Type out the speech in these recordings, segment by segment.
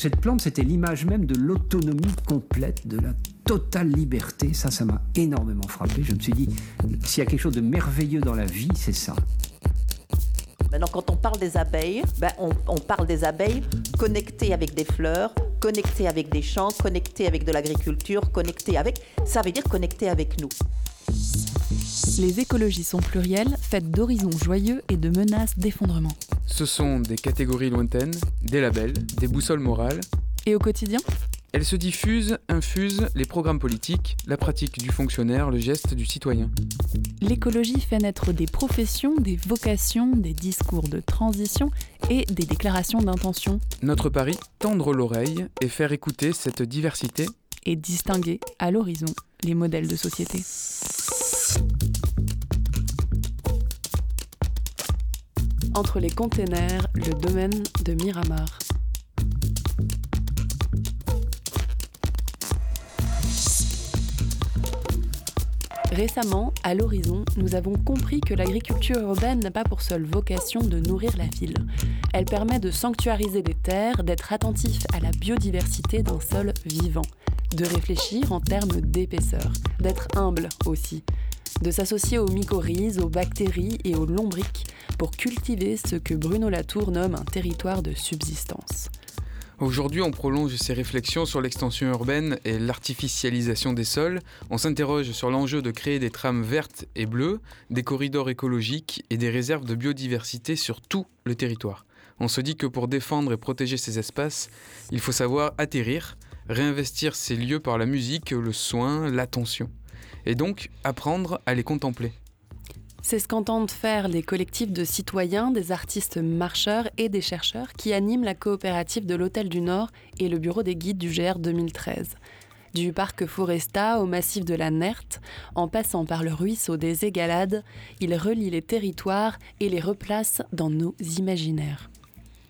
Cette plante, c'était l'image même de l'autonomie complète, de la totale liberté. Ça, ça m'a énormément frappé. Je me suis dit, s'il y a quelque chose de merveilleux dans la vie, c'est ça. Maintenant, quand on parle des abeilles, ben, on, on parle des abeilles connectées avec des fleurs, connectées avec des champs, connectées avec de l'agriculture, connectées avec... Ça veut dire connectées avec nous. Les écologies sont plurielles, faites d'horizons joyeux et de menaces d'effondrement. Ce sont des catégories lointaines, des labels, des boussoles morales. Et au quotidien Elles se diffusent, infusent les programmes politiques, la pratique du fonctionnaire, le geste du citoyen. L'écologie fait naître des professions, des vocations, des discours de transition et des déclarations d'intention. Notre pari, tendre l'oreille et faire écouter cette diversité et distinguer à l'horizon les modèles de société. Entre les containers, le domaine de Miramar. Récemment, à l'horizon, nous avons compris que l'agriculture urbaine n'a pas pour seule vocation de nourrir la ville. Elle permet de sanctuariser des terres, d'être attentif à la biodiversité d'un sol vivant, de réfléchir en termes d'épaisseur, d'être humble aussi, de s'associer aux mycorhizes, aux bactéries et aux lombriques pour cultiver ce que Bruno Latour nomme un territoire de subsistance. Aujourd'hui, on prolonge ces réflexions sur l'extension urbaine et l'artificialisation des sols. On s'interroge sur l'enjeu de créer des trames vertes et bleues, des corridors écologiques et des réserves de biodiversité sur tout le territoire. On se dit que pour défendre et protéger ces espaces, il faut savoir atterrir, réinvestir ces lieux par la musique, le soin, l'attention. Et donc apprendre à les contempler. C'est ce qu'entendent faire les collectifs de citoyens, des artistes marcheurs et des chercheurs qui animent la coopérative de l'Hôtel du Nord et le bureau des guides du GR 2013. Du parc Foresta au massif de la Nerte, en passant par le ruisseau des Égalades, ils relient les territoires et les replacent dans nos imaginaires.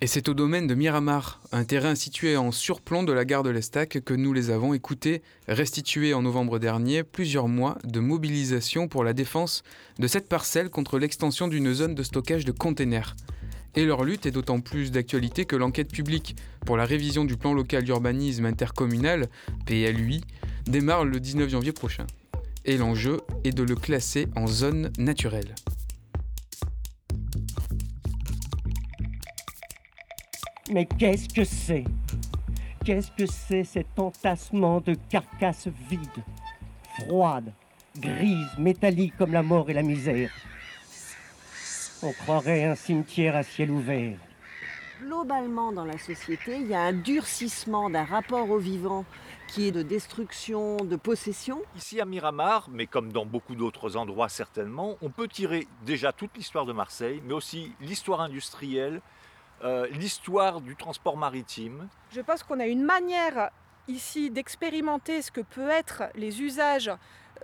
Et c'est au domaine de Miramar, un terrain situé en surplomb de la gare de l'Estac, que nous les avons écoutés restituer en novembre dernier plusieurs mois de mobilisation pour la défense de cette parcelle contre l'extension d'une zone de stockage de containers. Et leur lutte est d'autant plus d'actualité que l'enquête publique pour la révision du plan local d'urbanisme intercommunal, PLUI, démarre le 19 janvier prochain. Et l'enjeu est de le classer en zone naturelle. Mais qu'est-ce que c'est? Qu'est-ce que c'est cet entassement de carcasses vides, froides, grises, métalliques comme la mort et la misère? On croirait un cimetière à ciel ouvert. Globalement, dans la société, il y a un durcissement d'un rapport au vivant qui est de destruction, de possession. Ici à Miramar, mais comme dans beaucoup d'autres endroits certainement, on peut tirer déjà toute l'histoire de Marseille, mais aussi l'histoire industrielle, euh, l'histoire du transport maritime. Je pense qu'on a une manière ici d'expérimenter ce que peut être les usages,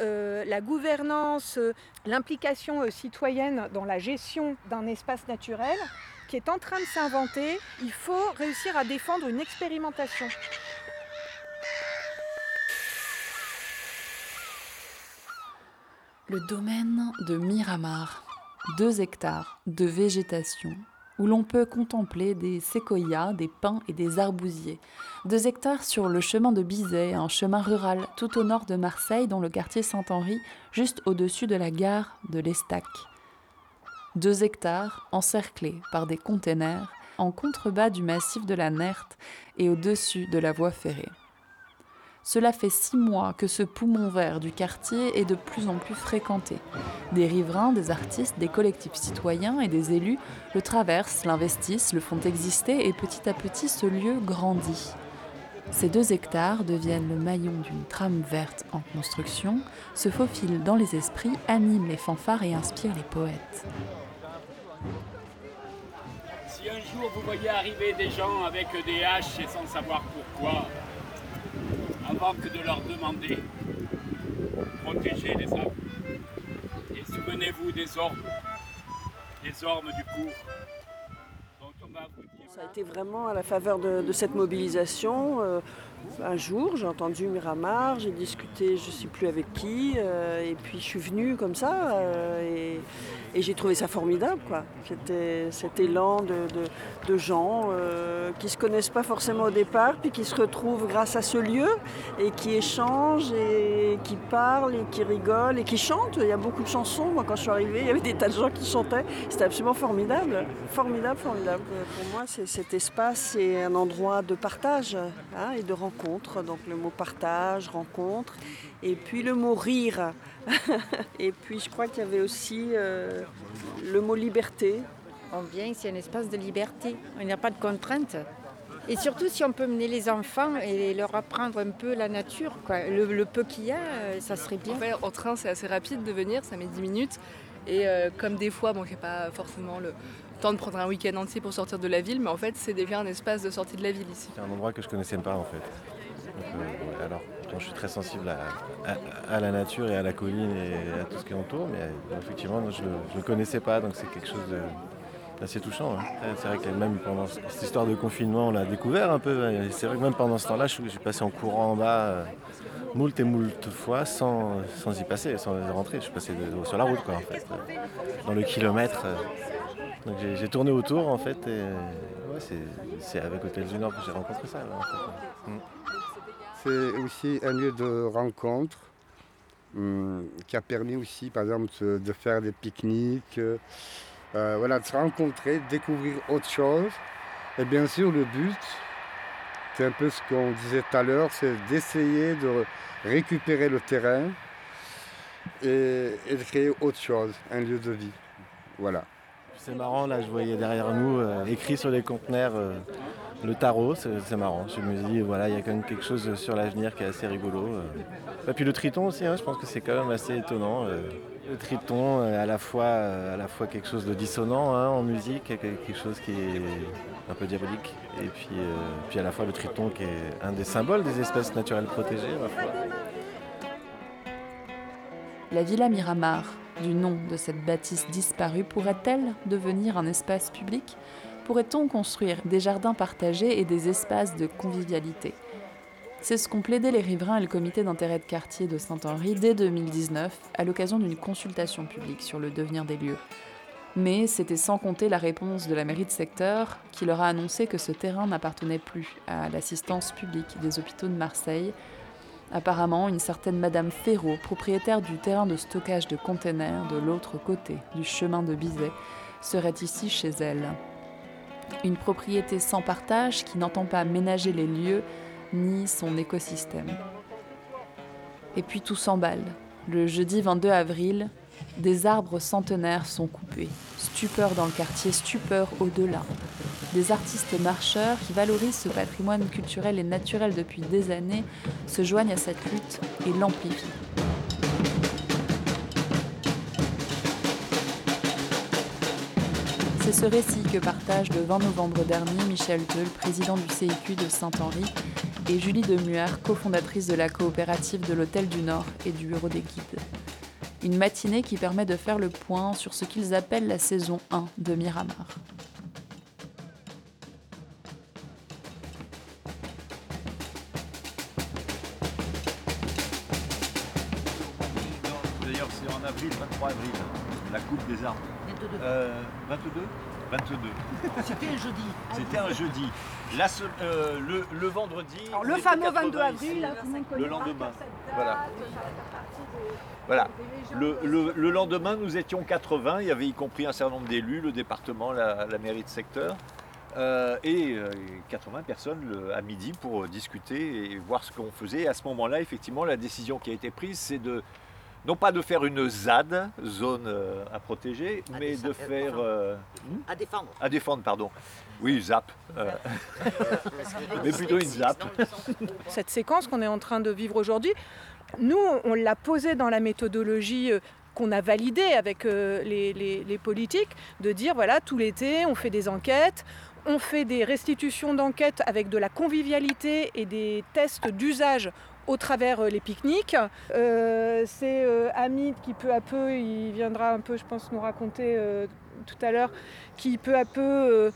euh, la gouvernance, euh, l'implication euh, citoyenne dans la gestion d'un espace naturel qui est en train de s'inventer. Il faut réussir à défendre une expérimentation. Le domaine de Miramar, 2 hectares de végétation où l'on peut contempler des séquoias, des pins et des arbousiers. Deux hectares sur le chemin de Bizet, un chemin rural tout au nord de Marseille, dans le quartier Saint-Henri, juste au-dessus de la gare de l'Estac. Deux hectares encerclés par des containers en contrebas du massif de la Nerte et au-dessus de la voie ferrée. Cela fait six mois que ce poumon vert du quartier est de plus en plus fréquenté. Des riverains, des artistes, des collectifs citoyens et des élus le traversent, l'investissent, le font exister et petit à petit ce lieu grandit. Ces deux hectares deviennent le maillon d'une trame verte en construction, se faufilent dans les esprits, animent les fanfares et inspirent les poètes. Si un jour vous voyez arriver des gens avec des haches et sans savoir pourquoi, que de leur demander, protégez les arbres. Et souvenez-vous des ormes, des ormes du cours. Ça a été vraiment à la faveur de, de cette mobilisation. euh, un jour, j'ai entendu Miramar, j'ai discuté, je ne sais plus avec qui, euh, et puis je suis venue comme ça. euh, et, j'ai trouvé ça formidable, quoi. C'était cet élan de, gens euh, qui ne se connaissent pas forcément au départ, puis qui se retrouvent grâce à ce lieu, et qui échangent, et qui parlent, et qui rigolent, et qui chantent. Il y a beaucoup de chansons. Moi, quand je suis arrivée, il y avait des tas de gens qui chantaient. C'était absolument formidable. Formidable, formidable. Pour moi, cet espace, c'est un endroit de partage hein, et de rencontre. Donc le mot partage, rencontre, et puis le mot rire. et puis je crois qu'il y avait aussi euh, le mot liberté. On vient, c'est un espace de liberté. Il n'y a pas de contraintes. Et surtout si on peut mener les enfants et leur apprendre un peu la nature, quoi. Le, peu qu'il y a, euh, ça serait bien. En, train, c'est assez rapide de venir, ça met 10 minutes. Et euh, comme des fois, bon, j'ai pas forcément le temps de prendre un week-end entier pour sortir de la ville, mais en fait, c'est déjà un espace de sortie de la ville ici. C'est un endroit que je connaissais pas en fait. Alors, je suis très sensible à, la nature et à la colline et à tout ce qui entoure, mais euh, effectivement, je ne le connaissais pas, donc c'est quelque chose d'assez touchant. Hein. C'est vrai que même pendant cette histoire de confinement, on l'a découvert un peu. C'est vrai que même pendant ce temps-là, je, suis passé en courant en bas euh, moult et moult fois sans, y passer, sans rentrer. Je suis passé sur la route, quoi, en fait, dans le kilomètre. Euh. Donc j'ai tourné autour, en fait, et c'est avec Hôtel du Nord que j'ai rencontré ça. Mm c'est aussi un lieu de rencontre hum, qui a permis aussi, par exemple, de faire des pique-niques, euh, voilà, de se rencontrer, découvrir autre chose. Et bien sûr, le but, c'est un peu ce qu'on disait tout à l'heure, c'est d'essayer de récupérer le terrain et, de créer autre chose, un lieu de vie. Voilà. C'est marrant, là, je voyais derrière nous, euh, écrit sur les conteneurs, euh, le tarot, c'est marrant. Je me dis, voilà, il y a quand même quelque chose sur l'avenir qui est assez rigolo. Et puis le triton aussi, hein, je pense que c'est quand même assez étonnant. Euh. Le triton, euh, à la fois, euh, à la fois quelque chose de dissonant hein, en musique, quelque chose qui est un peu diabolique. Et puis, puis à la fois le triton qui est un des symboles des espèces naturelles protégées. La Villa Miramar, du nom de cette bâtisse disparue, pourrait-elle devenir un espace public? Pourrait-on construire des jardins partagés et des espaces de convivialité? C'est ce qu'ont plaidé les riverains et le comité d'intérêt de quartier de Saint-Henri dès 2019 à l'occasion d'une consultation publique sur le devenir des lieux. Mais c'était sans compter la réponse de la mairie de secteur qui leur a annoncé que ce terrain n'appartenait plus à l'assistance publique des hôpitaux de Marseille. Apparemment, une certaine Madame Ferraud, propriétaire du terrain de stockage de containers de l'autre côté du chemin de Bizet, serait ici chez elle. Une propriété sans partage qui n'entend pas ménager les lieux ni son écosystème. Et puis tout s'emballe. Le jeudi 22 avril, des arbres centenaires sont coupés. Stupeur dans le quartier, stupeur au-delà. Des artistes marcheurs qui valorisent ce patrimoine culturel et naturel depuis des années se joignent à cette lutte et l'amplifient. C'est ce récit que partagent le 20 novembre dernier Michel Teul, président du CIQ de Saint-Henri, et Julie Demuer, cofondatrice de la coopérative de l'Hôtel du Nord et du Bureau des Guides. Une matinée qui permet de faire le point sur ce qu'ils appellent la saison 1 de Miramar. D'ailleurs, c'est en avril, 23 avril, la coupe des arbres. 22 22 C'était un jeudi. C'était un jeudi. Euh, le, vendredi. le fameux 22 avril, le lendemain. Voilà. Voilà. Le, lendemain, nous étions 80. Il y avait y compris un certain nombre d'élus, le département, la, mairie de secteur. Euh, et 80 euh, personnes à midi pour discuter et voir ce qu'on faisait. Et à ce moment-là, effectivement, la décision qui a été prise, c'est de non pas de faire une ZAD, zone euh, à protéger, mais de faire... Euh, à défendre. À défendre, pardon. Oui, ZAP. Euh, mais plutôt une ZAP. Cette séquence qu'on est en train de vivre aujourd'hui, nous, on l'a posée dans la méthodologie qu'on a validée avec les, les, politiques, de dire, voilà, tout l'été, on fait des enquêtes, on fait des restitutions d'enquêtes avec de la convivialité et des tests d'usage au travers euh, les pique-niques. Euh, c'est euh, Hamid qui peu à peu, il viendra un peu, je pense, nous raconter tout à l'heure, qui peu à peu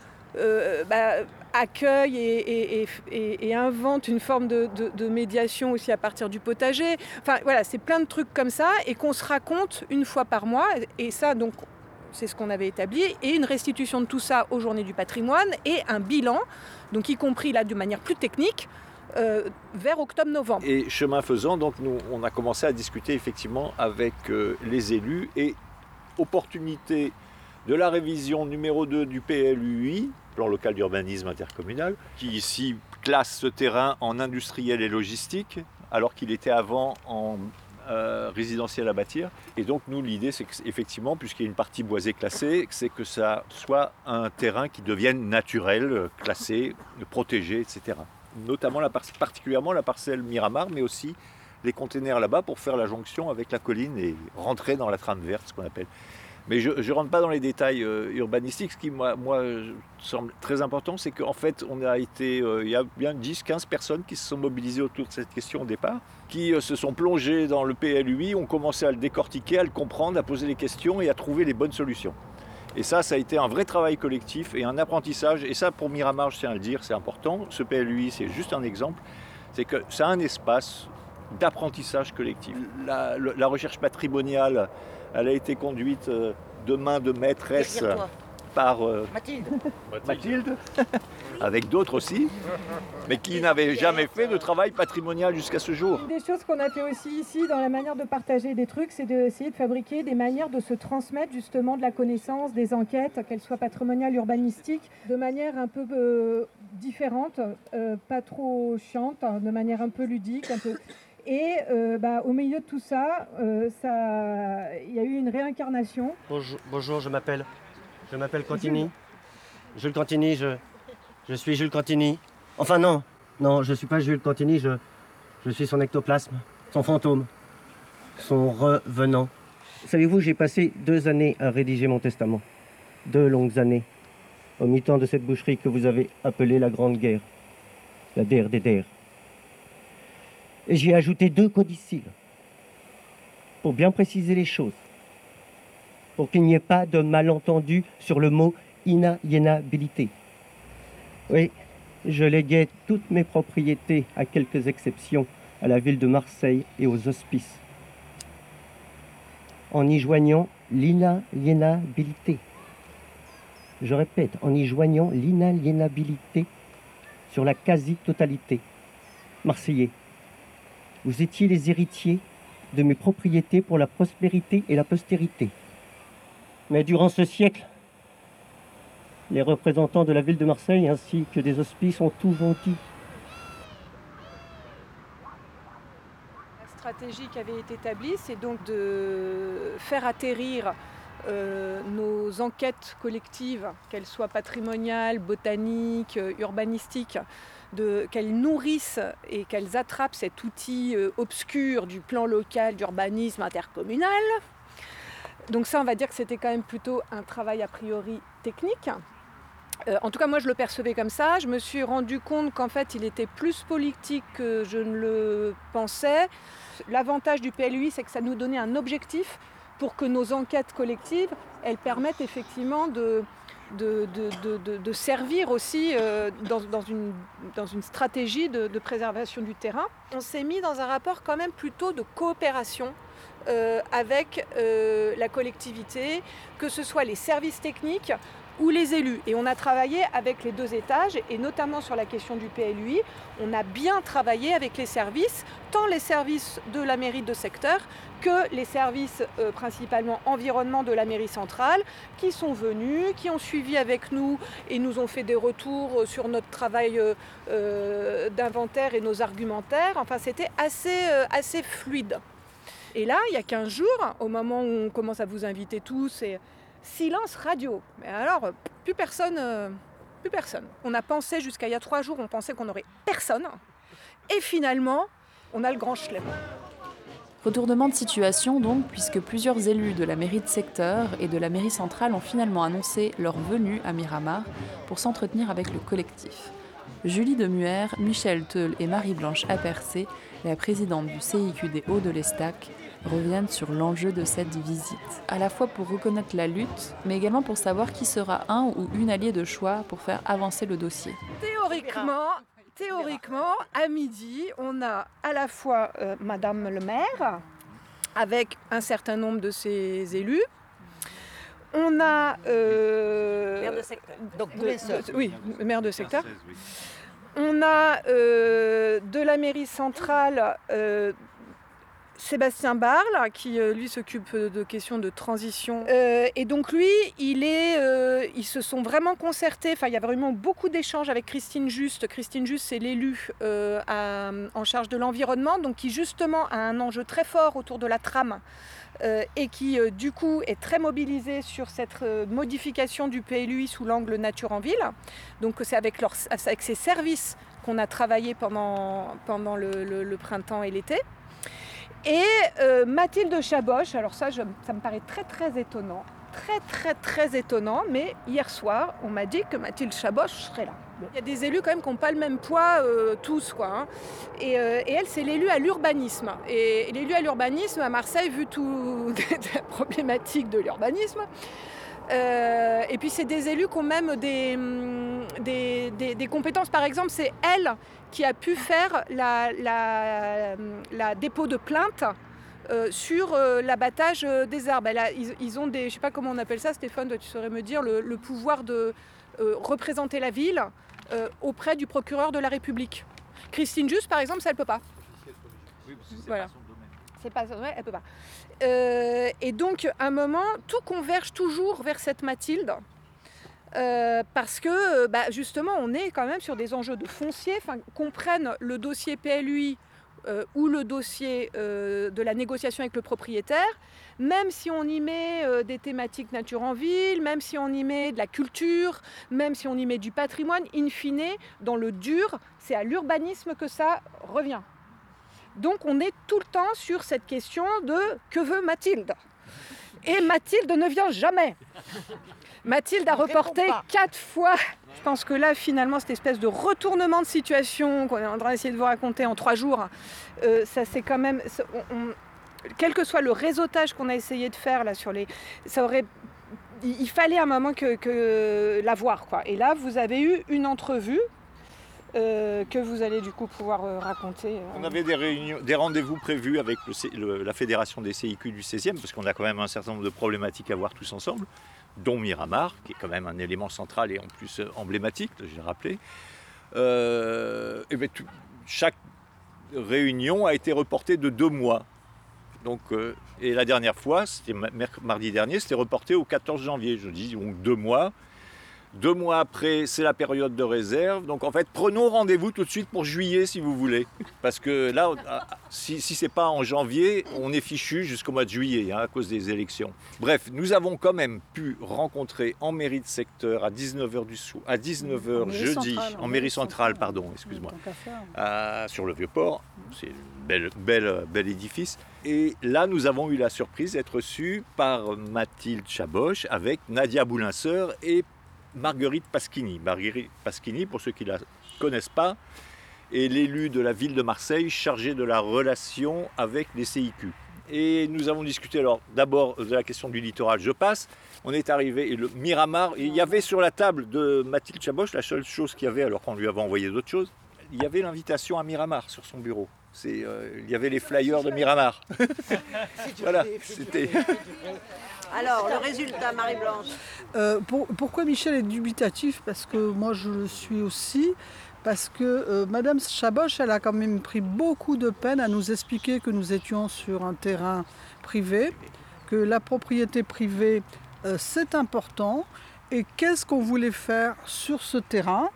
bah, accueille et, invente une forme de, médiation aussi à partir du potager. Enfin voilà, c'est plein de trucs comme ça et qu'on se raconte une fois par mois. Et ça, donc, c'est ce qu'on avait établi, et une restitution de tout ça aux journées du patrimoine et un bilan, donc y compris là de manière plus technique, euh, vers octobre-novembre. Et chemin faisant, donc nous, on a commencé à discuter effectivement avec euh, les élus et opportunité de la révision numéro 2 du PLUI, plan local d'urbanisme intercommunal, qui ici classe ce terrain en industriel et logistique, alors qu'il était avant en euh, résidentiel à bâtir. Et donc nous, l'idée, c'est qu'effectivement, puisqu'il y a une partie boisée classée, c'est que ça soit un terrain qui devienne naturel, classé, protégé, etc. Notamment, la par- particulièrement la parcelle Miramar, mais aussi les containers là-bas pour faire la jonction avec la colline et rentrer dans la trame verte, ce qu'on appelle. Mais je ne rentre pas dans les détails euh, urbanistiques. Ce qui, moi, moi, semble très important, c'est qu'en fait, on a été, euh, il y a bien 10-15 personnes qui se sont mobilisées autour de cette question au départ, qui euh, se sont plongées dans le PLUI, ont commencé à le décortiquer, à le comprendre, à poser les questions et à trouver les bonnes solutions. Et ça, ça a été un vrai travail collectif et un apprentissage. Et ça, pour Miramar, je tiens à le dire, c'est important. Ce PLUI, c'est juste un exemple. C'est que c'est un espace d'apprentissage collectif. La, recherche patrimoniale, elle a été conduite euh, de main de maîtresse. Par euh, Mathilde. Mathilde, avec d'autres aussi, mais qui n'avaient jamais fait de travail patrimonial jusqu'à ce jour. Une des choses qu'on a fait aussi ici dans la manière de partager des trucs, c'est d'essayer de fabriquer des manières de se transmettre justement de la connaissance, des enquêtes, qu'elles soient patrimoniales, urbanistiques, de manière un peu euh, différente, euh, pas trop chiante, hein, de manière un peu ludique, un peu. Et euh, bah, au milieu de tout ça, euh, ça, il y a eu une réincarnation. Bonjour, bonjour, je m'appelle. Je m'appelle Cantini. Jules Cantini, je, je suis Jules Cantini. Enfin non, non, je suis pas Jules Cantini, je, suis son ectoplasme, son fantôme, son revenant. Savez-vous, j'ai passé deux années à rédiger mon testament. Deux longues années. Au mi-temps de cette boucherie que vous avez appelée la Grande Guerre. La der des der. Et j'y ai ajouté deux codicilles. Pour bien préciser les choses pour qu'il n'y ait pas de malentendu sur le mot inaliénabilité. Oui, je léguais toutes mes propriétés, à quelques exceptions, à la ville de Marseille et aux hospices, en y joignant l'inaliénabilité. Je répète, en y joignant l'inaliénabilité sur la quasi-totalité. Marseillais, vous étiez les héritiers de mes propriétés pour la prospérité et la postérité. Mais durant ce siècle, les représentants de la ville de Marseille ainsi que des hospices ont tout vendu. La stratégie qui avait été établie, c'est donc de faire atterrir euh, nos enquêtes collectives, qu'elles soient patrimoniales, botaniques, euh, urbanistiques, qu'elles nourrissent et qu'elles attrapent cet outil euh, obscur du plan local d'urbanisme intercommunal. Donc ça, on va dire que c'était quand même plutôt un travail a priori technique. Euh, en tout cas, moi, je le percevais comme ça. Je me suis rendu compte qu'en fait, il était plus politique que je ne le pensais. L'avantage du PLUI, c'est que ça nous donnait un objectif pour que nos enquêtes collectives, elles permettent effectivement de, de, de- de- servir aussi euh, dans, dans une, dans une stratégie de, préservation du terrain. On s'est mis dans un rapport quand même plutôt de coopération avec euh, la collectivité, que ce soit les services techniques ou les élus. Et on a travaillé avec les deux étages, et notamment sur la question du PLUI, on a bien travaillé avec les services, tant les services de la mairie de secteur que les services euh, principalement environnement de la mairie centrale, qui sont venus, qui ont suivi avec nous et nous ont fait des retours sur notre travail euh, euh, d'inventaire et nos argumentaires. Enfin, c'était assez, euh, assez fluide. Et là, il y a 15 jours, au moment où on commence à vous inviter tous, et silence radio. Mais alors, plus personne, euh, plus personne. On a pensé jusqu'à il y a trois jours, on pensait qu'on n'aurait personne. Et finalement, on a le grand chelem. Retournement de situation donc, puisque plusieurs élus de la mairie de secteur et de la mairie centrale ont finalement annoncé leur venue à Miramar pour s'entretenir avec le collectif. Julie Demuer, Michel Teul et Marie-Blanche Apercé, la présidente du CIQ des Hauts de l'Estac, reviennent sur l'enjeu de cette visite, à la fois pour reconnaître la lutte, mais également pour savoir qui sera un ou une allié de choix pour faire avancer le dossier. Théoriquement, théoriquement, à midi, on a à la fois euh, Madame le maire, avec un certain nombre de ses élus. On a. euh, Maire de secteur. Donc, de- Boulay-Sœur. de- oui, maire de secteur. On a euh, de la mairie centrale euh, Sébastien Barle, qui euh, lui s'occupe de questions de transition. Euh, et donc lui, il est, euh, ils se sont vraiment concertés. Enfin, il y a vraiment beaucoup d'échanges avec Christine Juste. Christine Juste, c'est l'élu euh, en charge de l'environnement, donc qui justement a un enjeu très fort autour de la trame. euh, et qui euh, du coup est très mobilisée sur cette euh, modification du PLUI sous l'angle nature en ville. Donc c'est avec, leur, avec ces services qu'on a travaillé pendant, pendant le, le- le printemps et l'été. Et euh, Mathilde Chaboche, alors ça, je- ça me paraît très très étonnant, très très très étonnant, mais hier soir, on m'a dit que Mathilde Chaboche serait là. Il y a des élus quand même qui n'ont pas le même poids euh, tous, quoi. hein. Et, euh, et elle, c'est l'élu à l'urbanisme. Et, et l'élu à l'urbanisme à Marseille, vu toute la problématique de l'urbanisme, euh, et puis c'est des élus qui ont même des, hum, des, des- des compétences. Par exemple, c'est elle qui a pu faire la, la- la dépôt de plainte euh, sur euh, l'abattage des arbres. Elle a- ils, ils ont des, je sais pas comment on appelle ça, Stéphane, toi tu saurais me dire, le, le pouvoir de représenter la ville auprès du procureur de la République. Christine Just, par exemple, ça elle peut pas. Voilà. C'est pas ouais, elle peut pas. Euh, et donc, à un moment, tout converge toujours vers cette Mathilde. Euh, parce que euh, bah, justement, on est quand même sur des enjeux de foncier, qu'on prenne le dossier PLUI ou le dossier de la négociation avec le propriétaire, même si on y met des thématiques nature en ville, même si on y met de la culture, même si on y met du patrimoine, in fine, dans le dur, c'est à l'urbanisme que ça revient. Donc on est tout le temps sur cette question de que veut Mathilde Et Mathilde ne vient jamais. Mathilde a reporté quatre fois. Je pense que là, finalement, cette espèce de retournement de situation qu'on est en train d'essayer de vous raconter en trois jours, euh, ça c'est quand même. ça- on- on- quel que soit le réseautage qu'on a essayé de faire là sur les. Ça aurait. Il il fallait un moment que, que la voir, quoi. Et là, vous avez eu une entrevue euh, que vous allez du coup pouvoir euh, raconter. euh. On avait des, réunions, des rendez-vous prévus avec la fédération des CIQ du 16e, parce qu'on a quand même un certain nombre de problématiques à voir tous ensemble, dont Miramar, qui est quand même un élément central et en plus emblématique, j'ai rappelé. Et ben, chaque réunion a été reportée de deux mois. Donc, et la dernière fois, c'était mardi dernier, c'était reporté au 14 janvier. Je dis donc deux mois. Deux mois après, c'est la période de réserve. Donc en fait, prenons rendez-vous tout de suite pour juillet si vous voulez. Parce que là, ah, si, si ce n'est pas en janvier, on est fichu jusqu'au mois de juillet hein, à cause des élections. Bref, nous avons quand même pu rencontrer en mairie de secteur à 19h du soir, à 19h En mairie jeudi, centrale, en mairie centrale, pardon, excuse-moi, à- sur le Vieux-Port. C'est un bel, bel, bel édifice. Et là, nous avons eu la surprise d'être reçus par Mathilde Chaboche avec Nadia Boulinseur et Marguerite Pasquini. Marguerite Pasquini, pour ceux qui ne la connaissent pas, est l'élu de la ville de Marseille chargé de la relation avec les CIQ. Et nous avons discuté alors d'abord de la question du littoral, je passe. On est arrivé, et le Miramar, il y avait sur la table de Mathilde Chaboche, la seule chose qu'il y avait, alors qu'on lui avait envoyé d'autres choses, il y avait l'invitation à Miramar sur son bureau. Euh, il y avait les flyers de Miramar. voilà, c'était... Alors, le résultat, Marie-Blanche Euh, pour- pourquoi Michel est dubitatif? Parce que moi je le suis aussi. Parce que euh, Madame Chaboche, elle a quand même pris beaucoup de peine à nous expliquer que nous étions sur un terrain privé, que la propriété privée euh, c'est important et qu'est-ce qu'on voulait faire sur ce terrain,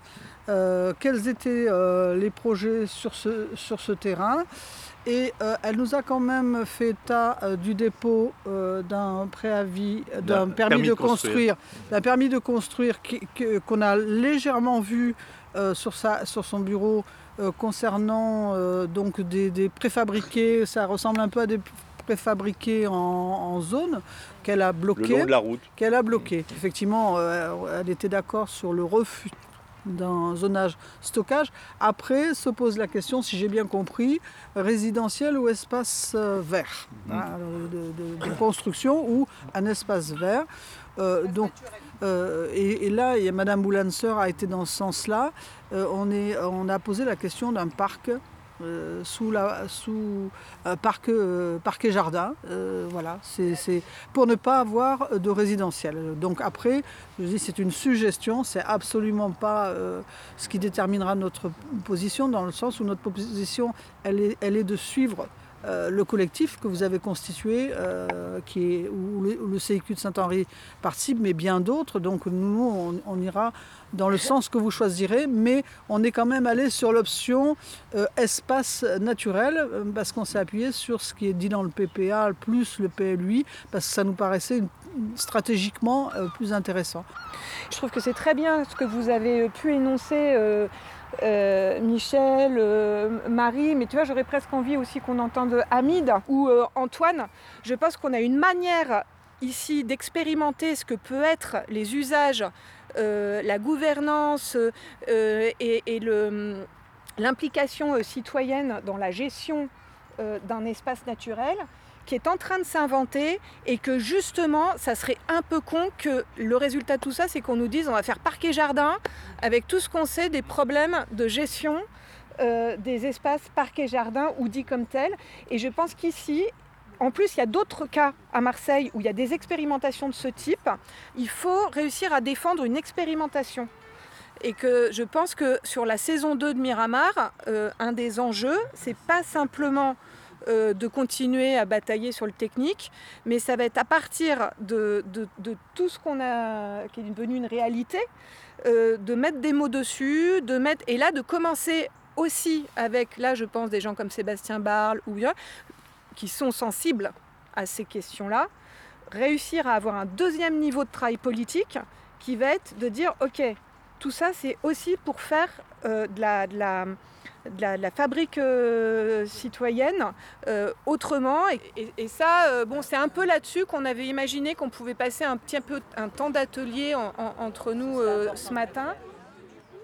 euh, quels étaient les projets sur ce, sur ce terrain? Et euh, elle nous a quand même fait état euh, du dépôt euh, d'un préavis, d'un permis, de construire, d'un permis de construire qu'on a légèrement vu sur, sa, sur son bureau concernant donc des, des préfabriqués. Ça ressemble un peu à des préfabriqués en, en zone qu'elle a bloqué. Le long de la route. Qu'elle a bloqué. Effectivement, elle était d'accord sur le refus d'un zonage stockage. Après, se pose la question, si j'ai bien compris, résidentiel ou espace euh, vert, hein, de, de- de construction ou un espace vert. Euh, donc, euh, et, et là, a Madame Boulancer a été dans ce sens-là. Euh, on, est, on a posé la question d'un parc euh, sous, la, sous euh, parc, euh, parc et jardin. Euh, voilà, c'est pour ne pas avoir de résidentiel. Donc après, je dis c'est une suggestion, c'est absolument pas ce qui déterminera notre position, dans le sens où notre position, elle est, elle est de suivre euh, le collectif que vous avez constitué, euh, qui est, où, le, où CIQ de Saint-Henri participe, mais bien d'autres. Donc nous, on, ira dans le sens que vous choisirez, mais on est quand même allé sur l'option euh, espace naturel, euh, parce qu'on s'est appuyé sur ce qui est dit dans le PPA, plus le PLUI, parce que ça nous paraissait stratégiquement plus intéressant. Je trouve que c'est très bien ce que vous avez pu énoncer, euh, Michel, euh, Marie, mais tu vois, j'aurais presque envie aussi qu'on entende Hamid ou euh, Antoine. Je pense qu'on a une manière ici d'expérimenter ce que peut être les usages, la gouvernance et, l'implication citoyenne dans la gestion d'un espace naturel qui est en train de s'inventer et que justement, ça serait un peu con que le résultat de tout ça, c'est qu'on nous dise on va faire parquet jardin avec tout ce qu'on sait des problèmes de gestion euh, des espaces parquet jardin ou dits comme tels. Et je pense qu'ici, en plus, il y a d'autres cas à Marseille où il y a des expérimentations de ce type. Il faut réussir à défendre une expérimentation. Et que je pense que sur la saison 2 de Miramar, euh, un des enjeux, c'est pas simplement euh, de continuer à batailler sur le technique, mais ça va être à partir de, tout ce qu'on a, qui est devenu une réalité, euh, de mettre des mots dessus, de mettre, et là de commencer aussi avec, là je pense des gens comme Sébastien Barle ou bien, qui sont sensibles à ces questions-là, réussir à avoir un deuxième niveau de travail politique qui va être de dire, ok, tout ça c'est aussi pour faire euh, de la de la, de la fabrique euh, citoyenne euh, autrement. Et, et- et ça, euh, bon, c'est un peu là-dessus qu'on avait imaginé qu'on pouvait passer un petit peu un temps d'atelier en- en- entre nous euh, ce matin.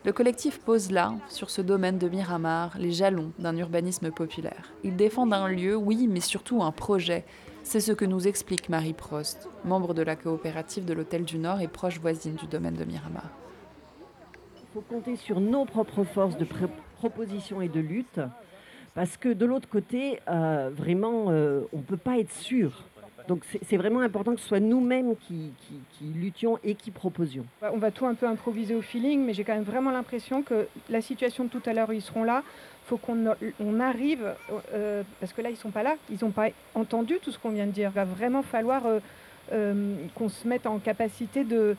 Le collectif pose là, sur ce domaine de Miramar, les jalons d'un urbanisme populaire. Ils défendent un lieu, oui, mais surtout un projet. C'est ce que nous explique Marie Prost, membre de la coopérative de l'Hôtel du Nord et proche voisine du domaine de Miramar. Il faut compter sur nos propres forces de pré- proposition et de lutte, parce que de l'autre côté, euh, vraiment, euh, on ne peut pas être sûr. Donc c'est vraiment important que ce soit nous-mêmes qui, qui- luttions et qui proposions. On va tout un peu improviser au feeling, mais j'ai quand même vraiment l'impression que la situation de tout à l'heure, ils seront là. Il faut qu'on on arrive, euh, parce que là, ils sont pas là, ils n'ont pas entendu tout ce qu'on vient de dire. Il va vraiment falloir qu'on se mette en capacité de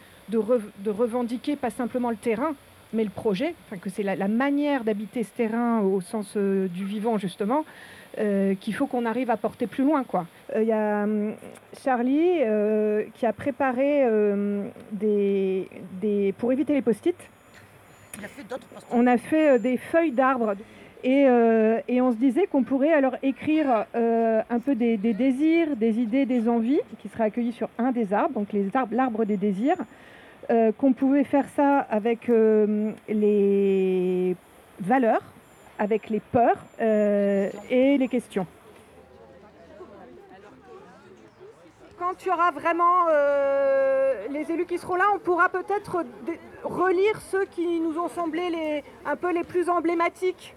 revendiquer pas simplement le terrain, mais le projet, enfin, que c'est la, la manière d'habiter ce terrain au sens euh, du vivant, justement, euh, qu'il faut qu'on arrive à porter plus loin. Euh, Il y a hum, Charlie qui a préparé des, des, pour éviter les post-it. On a fait des feuilles d'arbres et, euh, et on se disait qu'on pourrait alors écrire euh, un peu des, des désirs, des idées, des envies qui seraient accueillis sur un des arbres, donc les arbres, l'arbre des désirs. Euh, qu'on pouvait faire ça avec euh, les valeurs, avec les peurs euh, et les questions. Quand tu auras vraiment euh, les élus qui seront là, on pourra peut-être relire ceux qui nous ont semblé les, un peu les plus emblématiques.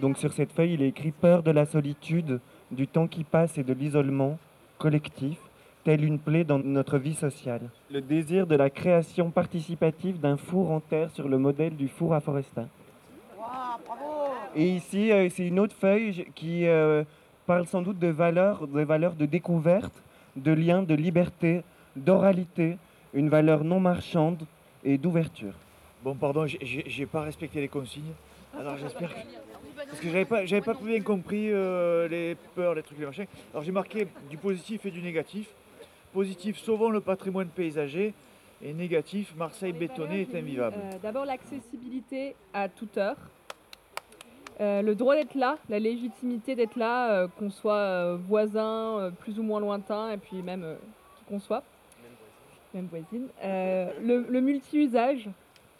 Donc sur cette feuille, il est écrit peur de la solitude, du temps qui passe et de l'isolement collectif, telle une plaie dans notre vie sociale. Le désir de la création participative d'un four en terre sur le modèle du four à Forestin. Et ici, euh, c'est une autre feuille qui euh, parle sans doute de valeurs, de valeurs de découverte, de lien, de liberté, d'oralité, une valeur non marchande et d'ouverture. Bon, pardon, j'ai pas respecté les consignes. Alors j'espère que. Parce que j'avais pas, j'avais pas bien compris euh, les peurs, les trucs, les machins. Alors j'ai marqué du positif et du négatif. Positif, sauvons le patrimoine paysager. Et négatif, Marseille bétonné est invivable. Euh, D'abord l'accessibilité à toute heure. Euh, le droit d'être là, la légitimité d'être là, euh, qu'on soit euh, voisin, plus ou moins lointain, et puis même qui qu'on soit, même voisine. Euh, le, le multi-usage,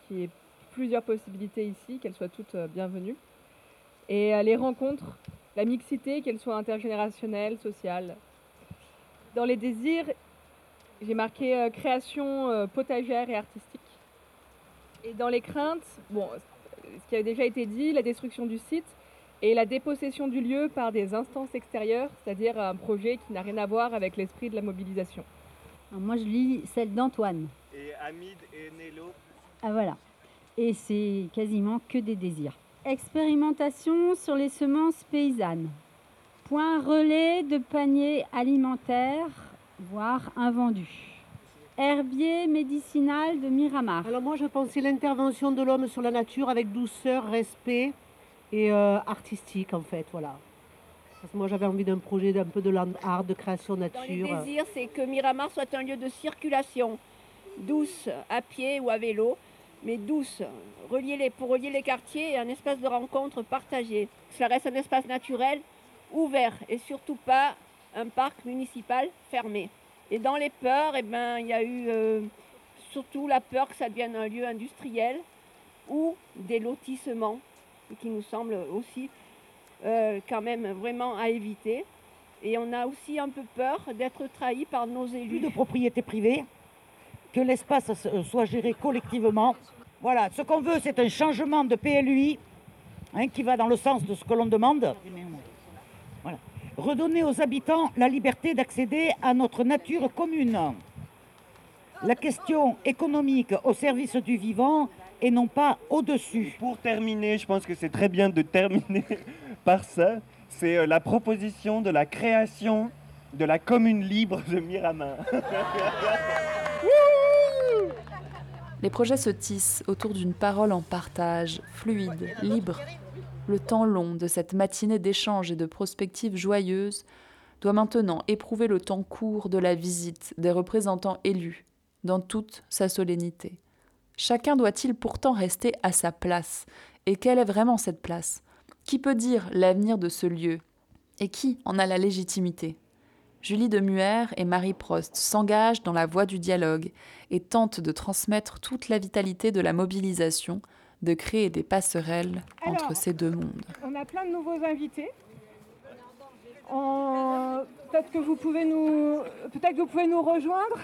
qui est plusieurs possibilités ici, qu'elles soient toutes bienvenues. Et les rencontres, la mixité, qu'elle soit intergénérationnelle, sociale. Dans les désirs, j'ai marqué euh, création euh, potagère et artistique. Et dans les craintes, bon, ce qui a déjà été dit, la destruction du site et la dépossession du lieu par des instances extérieures, c'est-à-dire un projet qui n'a rien à voir avec l'esprit de la mobilisation. moi, je lis celle d'Antoine. Et Hamid et Nello Ah voilà. Et c'est quasiment que des désirs. Expérimentation sur les semences paysannes. Point relais de paniers alimentaires, voire invendus. Herbier médicinal de Miramar. Alors moi je pensais l'intervention de l'homme sur la nature avec douceur, respect et euh, artistique en fait, voilà. Parce que moi j'avais envie d'un projet d'un peu de land art, de création nature. Les désirs, c'est que Miramar soit un lieu de circulation douce à pied ou à vélo, mais douce, relier les, pour relier les quartiers et un espace de rencontre partagé. Que ça reste un espace naturel, ouvert et surtout pas un parc municipal fermé. Et dans les peurs, eh ben, il y a eu euh, surtout la peur que ça devienne un lieu industriel ou des lotissements, qui nous semble aussi euh, quand même vraiment à éviter. Et on a aussi un peu peur d'être trahi par nos élus. Plus de propriété privée, que l'espace soit géré collectivement. Voilà, ce qu'on veut, c'est un changement de PLUI hein, qui va dans le sens de ce que l'on demande redonner aux habitants la liberté d'accéder à notre nature commune. La question économique au service du vivant et non pas au-dessus. Pour terminer, je pense que c'est très bien de terminer par ça. C'est euh, la proposition de la création de la commune libre de Miramar. Les projets se tissent autour d'une parole en partage, fluide, libre, le temps long de cette matinée d'échanges et de prospectives joyeuses doit maintenant éprouver le temps court de la visite des représentants élus, dans toute sa solennité. Chacun doit-il pourtant rester à sa place? Et quelle est vraiment cette place? Qui peut dire l'avenir de ce lieu? Et qui en a la légitimité? Julie de Muer et Marie Prost s'engagent dans la voie du dialogue et tentent de transmettre toute la vitalité de la mobilisation de créer des passerelles entre ces deux mondes. On a plein de nouveaux invités. Peut-être que vous pouvez nous, peut-être que vous pouvez nous rejoindre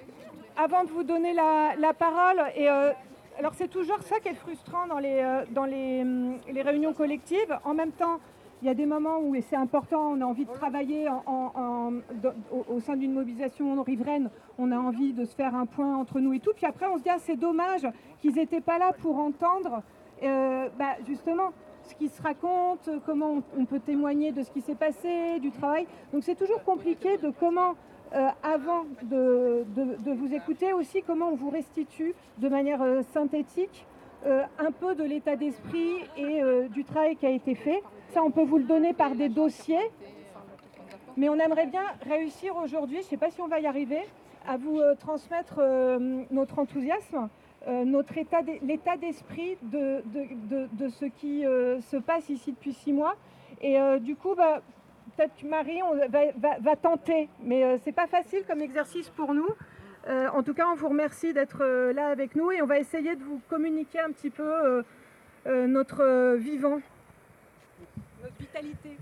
avant de vous donner la, parole. Et euh, alors c'est toujours ça qui est frustrant dans les, euh, dans les, hum, les réunions collectives. En même temps, il y a des moments où, et c'est important, on a envie de travailler au, sein d'une mobilisation riveraine, on a envie de se faire un point entre nous et tout. Puis après, on se dit, ah, c'est dommage qu'ils n'étaient pas là pour entendre euh, bah, justement ce qui se raconte, comment on, peut témoigner de ce qui s'est passé, du travail. Donc c'est toujours compliqué de comment, euh, avant de, vous écouter aussi, comment on vous restitue de manière euh, synthétique un peu de l'état d'esprit et du travail qui a été fait. Ça, on peut vous le donner par des dossiers. Mais on aimerait bien réussir aujourd'hui, je ne sais pas si on va y arriver, à vous euh, transmettre euh, notre enthousiasme, euh, l'état d'esprit de, ce qui se passe ici depuis six mois. Et du coup, bah, peut-être que Marie on va, tenter, mais ce n'est pas facile comme exercice pour nous. en tout cas, on vous remercie d'être là avec nous et on va essayer de vous communiquer un petit peu notre vivant notre vitalité.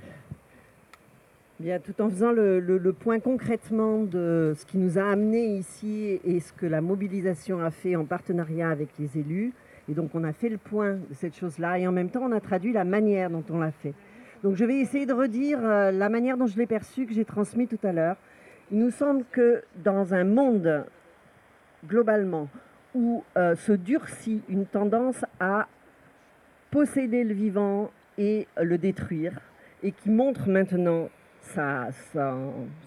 Bien, tout en faisant le, point concrètement de ce qui nous a amené ici et ce que la mobilisation a fait en partenariat avec les élus. Et donc on a fait le point de cette chose-là et en même temps on a traduit la manière dont on l'a fait. Donc je vais essayer de redire euh, la manière dont je l'ai perçu, que j'ai transmis tout à l'heure. Il nous semble que dans un monde globalement où euh, se durcit une tendance à posséder le vivant, et le détruire, et qui montre maintenant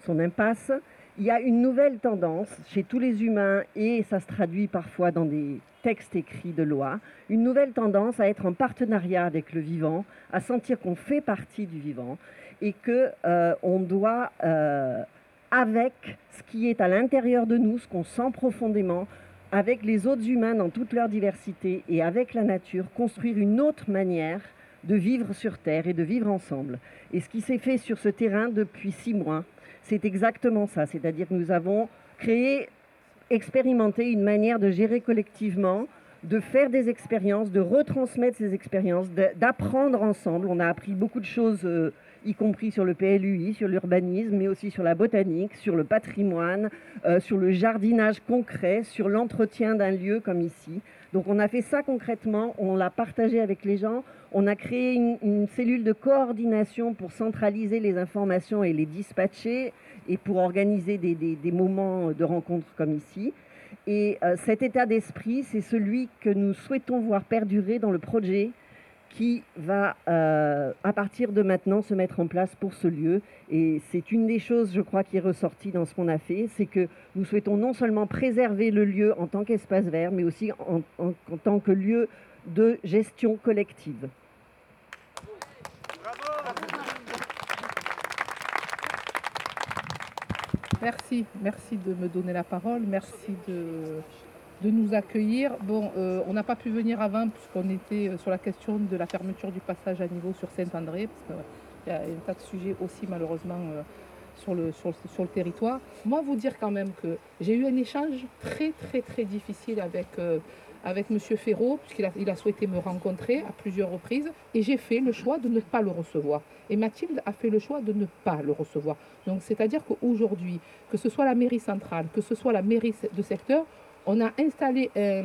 son impasse, il y a une nouvelle tendance chez tous les humains, et ça se traduit parfois dans des textes écrits de loi, une nouvelle tendance à être en partenariat avec le vivant, à sentir qu'on fait partie du vivant, et que euh, on doit, euh, avec ce qui est à l'intérieur de nous, ce qu'on sent profondément, avec les autres humains dans toute leur diversité et avec la nature, construire une autre manière de vivre sur Terre et de vivre ensemble. Et ce qui s'est fait sur ce terrain depuis six mois, c'est exactement ça. C'est-à-dire que nous avons créé, expérimenté une manière de gérer collectivement, de faire des expériences, de retransmettre ces expériences, d'apprendre ensemble. On a appris beaucoup de choses euh, y compris sur le PLUI, sur l'urbanisme, mais aussi sur la botanique, sur le patrimoine, euh, sur le jardinage concret, sur l'entretien d'un lieu comme ici. Donc on a fait ça concrètement, on l'a partagé avec les gens, on a créé une, cellule de coordination pour centraliser les informations et les dispatcher et pour organiser des, moments de rencontre comme ici. Et euh, cet état d'esprit, c'est celui que nous souhaitons voir perdurer dans le projet qui va, euh, à partir de maintenant, se mettre en place pour ce lieu. Et c'est une des choses, je crois, qui est ressortie dans ce qu'on a fait, c'est que nous souhaitons non seulement préserver le lieu en tant qu'espace vert, mais aussi en, tant que lieu de gestion collective. Merci, merci de me donner la parole, merci de de nous accueillir. Bon, euh, on n'a pas pu venir avant puisqu'on était euh, sur la question de la fermeture du passage à niveau sur Saint-André, parce qu'il y a un tas de sujets aussi malheureusement euh, sur, le, sur, le territoire. Moi, vous dire quand même que j'ai eu un échange très très très difficile avec, avec M. Ferraud, puisqu'il a, il a souhaité me rencontrer à plusieurs reprises, et j'ai fait le choix de ne pas le recevoir. Et Mathilde a fait le choix de ne pas le recevoir. Donc c'est-à-dire qu'aujourd'hui, que ce soit la mairie centrale, que ce soit la mairie de secteur, on a installé euh,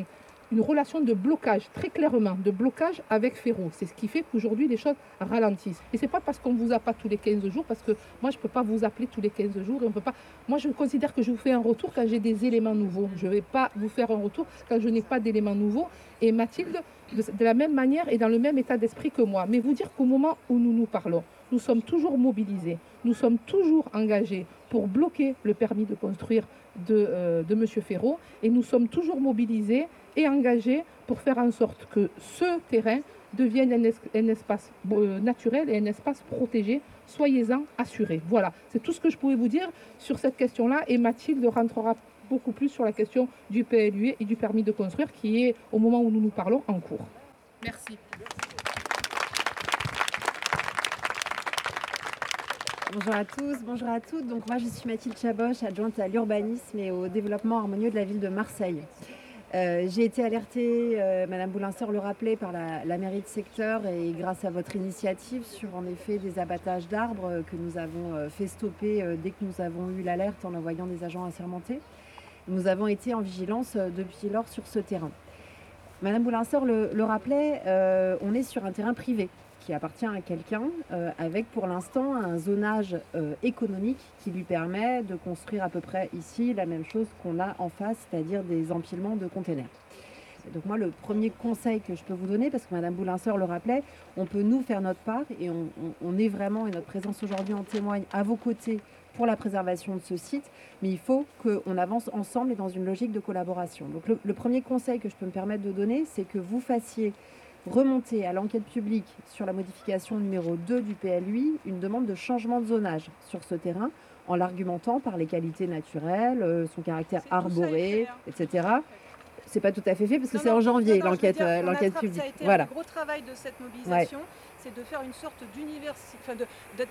une relation de blocage, très clairement, de blocage avec Ferro. C'est ce qui fait qu'aujourd'hui, les choses ralentissent. Et ce n'est pas parce qu'on ne vous a pas tous les 15 jours, parce que moi, je ne peux pas vous appeler tous les 15 jours. Et on peut pas... Moi, je considère que je vous fais un retour quand j'ai des éléments nouveaux. Je ne vais pas vous faire un retour quand je n'ai pas d'éléments nouveaux. Et Mathilde, de la même manière, est dans le même état d'esprit que moi. Mais vous dire qu'au moment où nous nous parlons, nous sommes toujours mobilisés, nous sommes toujours engagés pour bloquer le permis de construire de, euh, M. Ferraud et nous sommes toujours mobilisés et engagés pour faire en sorte que ce terrain devienne un, espace euh, naturel et un espace protégé. Soyez-en assurés. Voilà, c'est tout ce que je pouvais vous dire sur cette question-là et Mathilde rentrera beaucoup plus sur la question du PLU et du permis de construire qui est, au moment où nous nous parlons, en cours. Merci. Bonjour à tous, bonjour à toutes. Donc moi je suis Mathilde Chaboche, adjointe à l'urbanisme et au développement harmonieux de la ville de Marseille. Euh, j'ai été alertée, euh, Madame Boulinseur le rappelait, par la, mairie de secteur et grâce à votre initiative sur en effet des abattages d'arbres que nous avons euh, fait stopper dès que nous avons eu l'alerte en envoyant des agents assermentés. Nous avons été en vigilance depuis lors sur ce terrain. Madame Boulinseur le, le rappelait, on est sur un terrain privé qui appartient à quelqu'un, euh, avec pour l'instant un zonage euh, économique qui lui permet de construire à peu près ici la même chose qu'on a en face, c'est-à-dire des empilements de containers. donc moi, le premier conseil que je peux vous donner, parce que Madame Boulinseur le rappelait, on peut nous faire notre part et on, est vraiment, et notre présence aujourd'hui en témoigne, à vos côtés pour la préservation de ce site, mais il faut qu'on avance ensemble et dans une logique de collaboration. Donc le, le premier conseil que je peux me permettre de donner, c'est que vous fassiez remonter à l'enquête publique sur la modification numéro 2 du PLUI une demande de changement de zonage sur ce terrain en l'argumentant par les qualités naturelles, euh, son caractère arboré, etc. C'est pas tout à fait fait parce que c'est en janvier l'enquête euh, l'enquête publique. Ça a été voilà. un gros travail de cette mobilisation c'est de faire une sorte d'université, enfin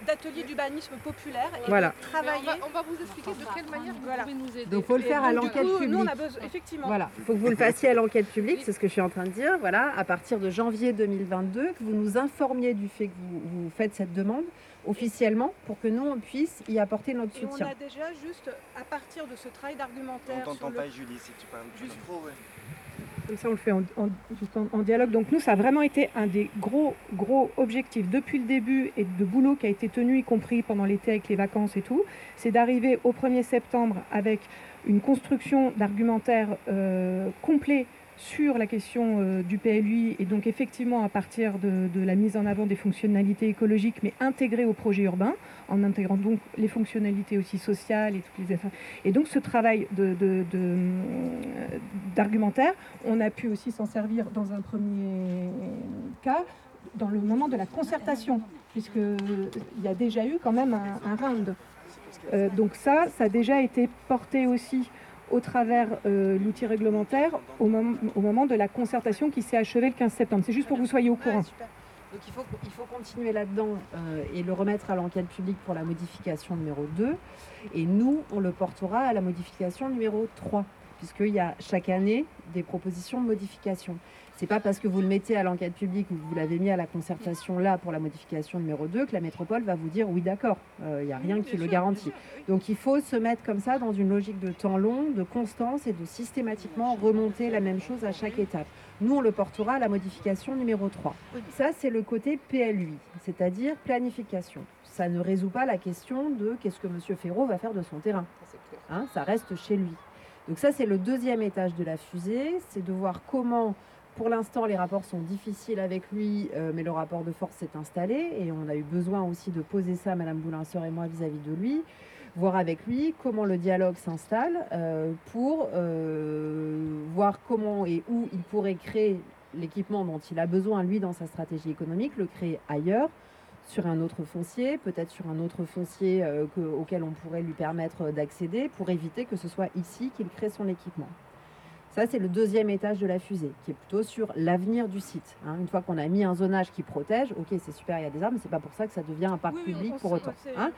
d'atelier d'urbanisme populaire et voilà. de travailler. On va, vous expliquer de quelle manière vous pouvez nous aider. Donc il faut le faire à l'enquête publique. Nous, on a besoin, effectivement. Voilà, il faut que vous le fassiez à l'enquête publique, c'est ce que je suis en train de dire. Voilà, à partir de janvier 2022, que vous nous informiez du fait que vous, faites cette demande officiellement pour que nous on puisse y apporter notre soutien. on a déjà juste à partir de ce travail d'argumentaire. On t'entend pas Julie si tu parles. Ouais. Comme ça, on le fait en, dialogue. Donc nous, ça a vraiment été un des gros, gros objectifs depuis le début et de boulot qui a été tenu, y compris pendant l'été avec les vacances et tout, c'est d'arriver au 1er septembre avec une construction d'argumentaire euh, complet sur la question euh, du PLUI et donc effectivement à partir de, la mise en avant des fonctionnalités écologiques mais intégrées au projet urbain en intégrant donc les fonctionnalités aussi sociales et toutes les et donc ce travail d'argumentaire on a pu aussi s'en servir dans un premier cas dans le moment de la concertation puisqu'il y a déjà eu quand même un, round. Euh, donc ça ça a déjà été porté aussi au travers euh, l'outil réglementaire au, moment de la concertation qui s'est achevée le 15 septembre. C'est juste pour que vous soyez au courant. Donc il faut, il faut continuer là-dedans euh, et le remettre à l'enquête publique pour la modification numéro 2. Et nous, on le portera à la modification numéro 3. puisqu'il y a chaque année des propositions de modification. C'est pas parce que vous le mettez à l'enquête publique ou que vous l'avez mis à la concertation là pour la modification numéro 2 que la métropole va vous dire oui d'accord, il n'y a rien qui le garantit. Donc il faut se mettre comme ça dans une logique de temps long, de constance et de systématiquement remonter la même chose à chaque étape. Nous, on le portera à la modification numéro 3. Ça, c'est le côté PLUI, c'est-à-dire planification. Ça ne résout pas la question de qu'est-ce que M. Ferraud va faire de son terrain. Hein, ça reste chez lui. Donc ça, c'est le deuxième étage de la fusée, c'est de voir comment pour l'instant, les rapports sont difficiles avec lui, euh, mais le rapport de force s'est installé et on a eu besoin aussi de poser ça, Madame Boulinseur et moi, vis-à-vis de lui, voir avec lui comment le dialogue s'installe euh, pour euh, voir comment et où il pourrait créer l'équipement dont il a besoin, lui, dans sa stratégie économique, le créer ailleurs, sur un autre foncier, peut-être sur un autre foncier auquel on pourrait lui permettre d'accéder, pour éviter que ce soit ici qu'il crée son équipement. Ça, c'est le deuxième étage de la fusée, qui est plutôt sur l'avenir du site. Hein. Une fois qu'on a mis un zonage qui protège, ok, c'est super, il y a des arbres, mais c'est pas pour ça que ça devient un parc public pour autant. Hein.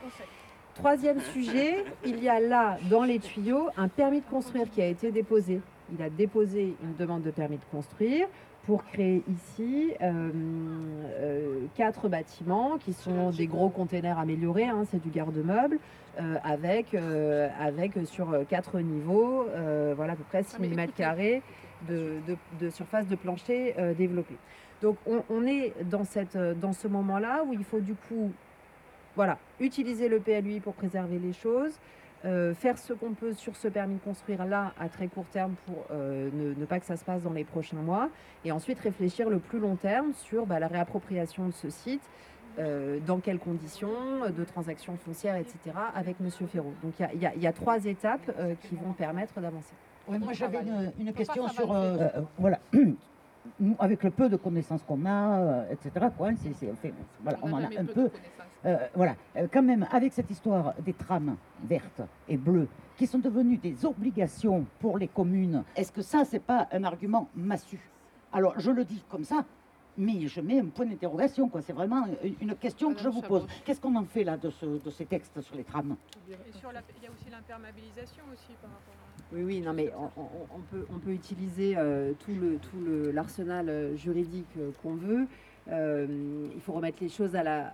Troisième sujet, il y a là, dans les tuyaux, un permis de construire qui a été déposé. Il a déposé une demande de permis de construire pour créer ici euh, euh, quatre bâtiments qui sont des gros containers améliorés, hein, c'est du garde-meubles, euh, avec, avec sur quatre niveaux, voilà à peu près 6 mètres carrés de, surface de plancher développée. Donc on, est dans, cette, dans ce moment-là où il faut du coup voilà, utiliser le PLUI pour préserver les choses, euh, faire ce qu'on peut sur ce permis de construire là à très court terme pour euh, ne, pas que ça se passe dans les prochains mois et ensuite réfléchir le plus long terme sur bah, la réappropriation de ce site, euh, dans quelles conditions, de transactions foncières, etc. avec M. Ferraud. Donc il y, a trois étapes qui vont permettre d'avancer. moi j'avais une, question sur... voilà. avec le peu de connaissances qu'on a, etc. Quoi, voilà, on, en a un peu. Euh, voilà, euh, quand même, avec cette histoire des trames vertes et bleues qui sont devenues des obligations pour les communes, est-ce que ça, c'est pas un argument massu? Alors, je le dis comme ça, mais je mets un point d'interrogation. C'est vraiment une question que je vous pose. Qu'est-ce qu'on en fait là de, de, ces textes sur les trames? Il y a aussi l'imperméabilisation aussi par rapport à... Oui, oui, non, mais on, peut, on peut utiliser euh, tout le tout l'arsenal juridique qu'on veut. il faut remettre les choses à la,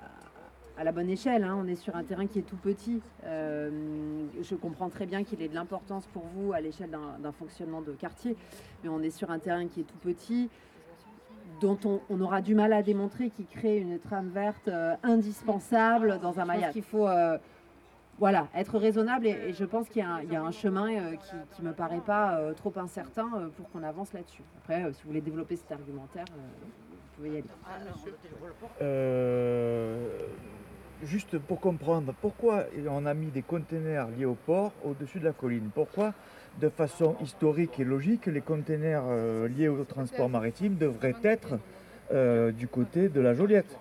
à la bonne échelle. Hein. On est sur un terrain qui est tout petit. Euh, je comprends très bien qu'il ait de l'importance pour vous à l'échelle d'un fonctionnement de quartier, mais on est sur un terrain qui est tout petit dont on, aura du mal à démontrer qu'il crée une trame verte euh, indispensable dans un maillage. Il faut euh, voilà, être raisonnable et, je pense qu'il y, a un chemin qui ne me paraît pas trop incertain pour qu'on avance là-dessus. Après, si vous voulez développer cet argumentaire, vous pouvez y aller juste pour comprendre pourquoi on a mis des containers liés au port au-dessus de la colline? Pourquoi, de façon historique et logique, les containers euh, liés au transport maritime devraient être euh, du côté de la Joliette.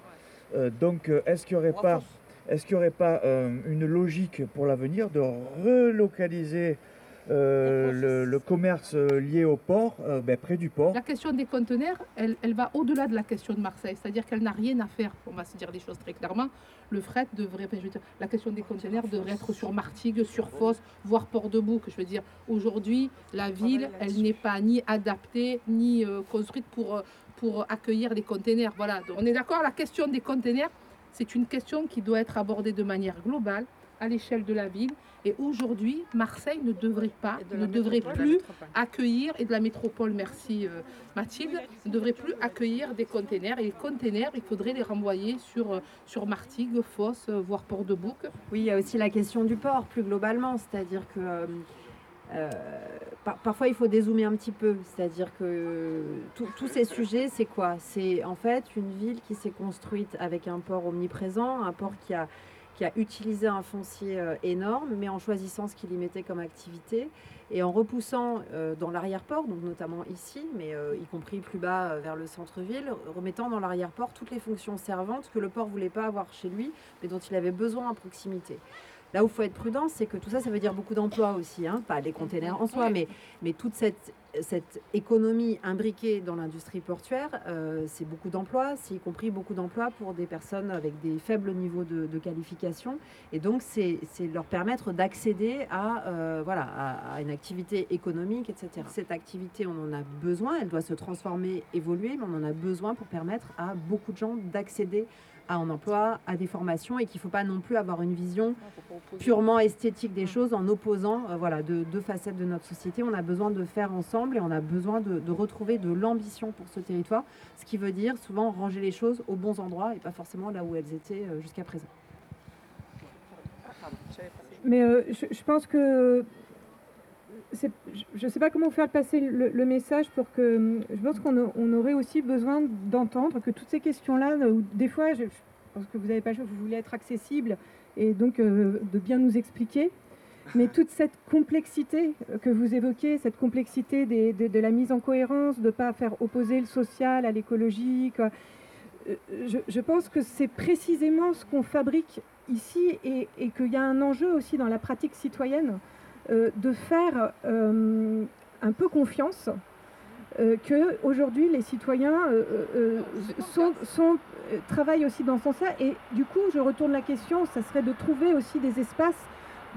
Euh, donc, est-ce qu'il n'y aurait pas, est-ce qu'il aurait pas une logique pour l'avenir de relocaliser euh, le, commerce lié au port, euh, ben, près du port. La question des conteneurs, elle, elle va au-delà de la question de Marseille, c'est-à-dire qu'elle n'a rien à faire, on va se dire les choses très clairement. Le fret devrait, la question des conteneurs devrait être sur Martigues, sur Fosse, voire Port-de-Bouc. Je veux dire, aujourd'hui, la ville, elle n'est pas ni adaptée, ni euh, construite pour, pour accueillir les conteneurs. Voilà, on est d'accord, la question des conteneurs, c'est une question qui doit être abordée de manière globale à l'échelle de la ville. Et aujourd'hui, Marseille ne devrait pas, ne devrait plus accueillir, et de la métropole, merci euh, Mathilde, ne devrait plus accueillir des containers. Et les containers, il faudrait les renvoyer sur, euh, sur Martigues, Fosse, euh, voire Port-de-Bouc. Oui, il y a aussi la question du port, plus globalement. C'est-à-dire que parfois, il faut dézoomer un petit peu. C'est-à-dire que tous ces sujets, c'est quoi? C'est en fait une ville qui s'est construite avec un port omniprésent, un port qui a qui a utilisé un foncier euh, énorme, mais en choisissant ce qu'il y mettait comme activité et en repoussant euh, dans l'arrière-port, donc notamment ici, mais euh, y compris plus bas vers le centre-ville, remettant dans l'arrière-port toutes les fonctions servantes que le port voulait pas avoir chez lui, mais dont il avait besoin à proximité. Là où il faut être prudent, c'est que tout ça, ça veut dire beaucoup d'emplois aussi, hein, pas les containers en soi, mais, mais toute cette, cette économie imbriquée dans l'industrie portuaire, euh, c'est beaucoup d'emplois, c'est y compris beaucoup d'emplois pour des personnes avec des faibles niveaux de, de qualification. Et donc, c'est leur permettre d'accéder à, euh, voilà, à, à une activité économique, etc. Cette activité, on en a besoin, elle doit se transformer, évoluer, mais on en a besoin pour permettre à beaucoup de gens d'accéder à un emploi, à des formations, et qu'il ne faut pas non plus avoir une vision purement esthétique des choses en opposant euh, voilà, deux, facettes de notre société. On a besoin de faire ensemble et on a besoin de, de retrouver de l'ambition pour ce territoire, ce qui veut dire souvent ranger les choses aux bons endroits et pas forcément là où elles étaient euh, jusqu'à présent. Mais euh, je, je pense que je ne sais pas comment faire passer le, message pour que je pense qu'on aurait aussi besoin d'entendre que toutes ces questions-là, euh, des fois, je, pense que vous n'avez pas le choix, vous voulez être accessible et donc euh, de bien nous expliquer. Mais toute cette complexité euh, que vous évoquez, cette complexité de, la mise en cohérence, de ne pas faire opposer le social à l'écologique, je, pense que c'est précisément ce qu'on fabrique ici et, qu'il y a un enjeu aussi dans la pratique citoyenne de faire euh, un peu confiance euh, que aujourd'hui les citoyens euh, euh, euh, travaillent aussi dans ce sens-là. Et du coup je retourne la question, ça serait de trouver aussi des espaces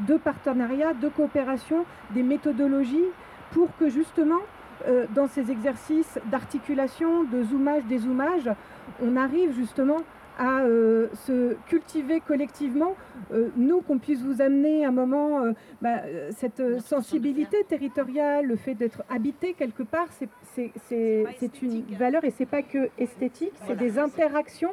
de partenariat, de coopération, des méthodologies pour que justement euh, dans ces exercices d'articulation, de zoomage, dézoomage, on arrive justement à euh, se cultiver collectivement, euh, nous, qu'on puisse vous amener un moment euh, bah, cette sensibilité territoriale, le fait d'être habité quelque part, c'est- une valeur et c'est pas que esthétique, c'est des interactions.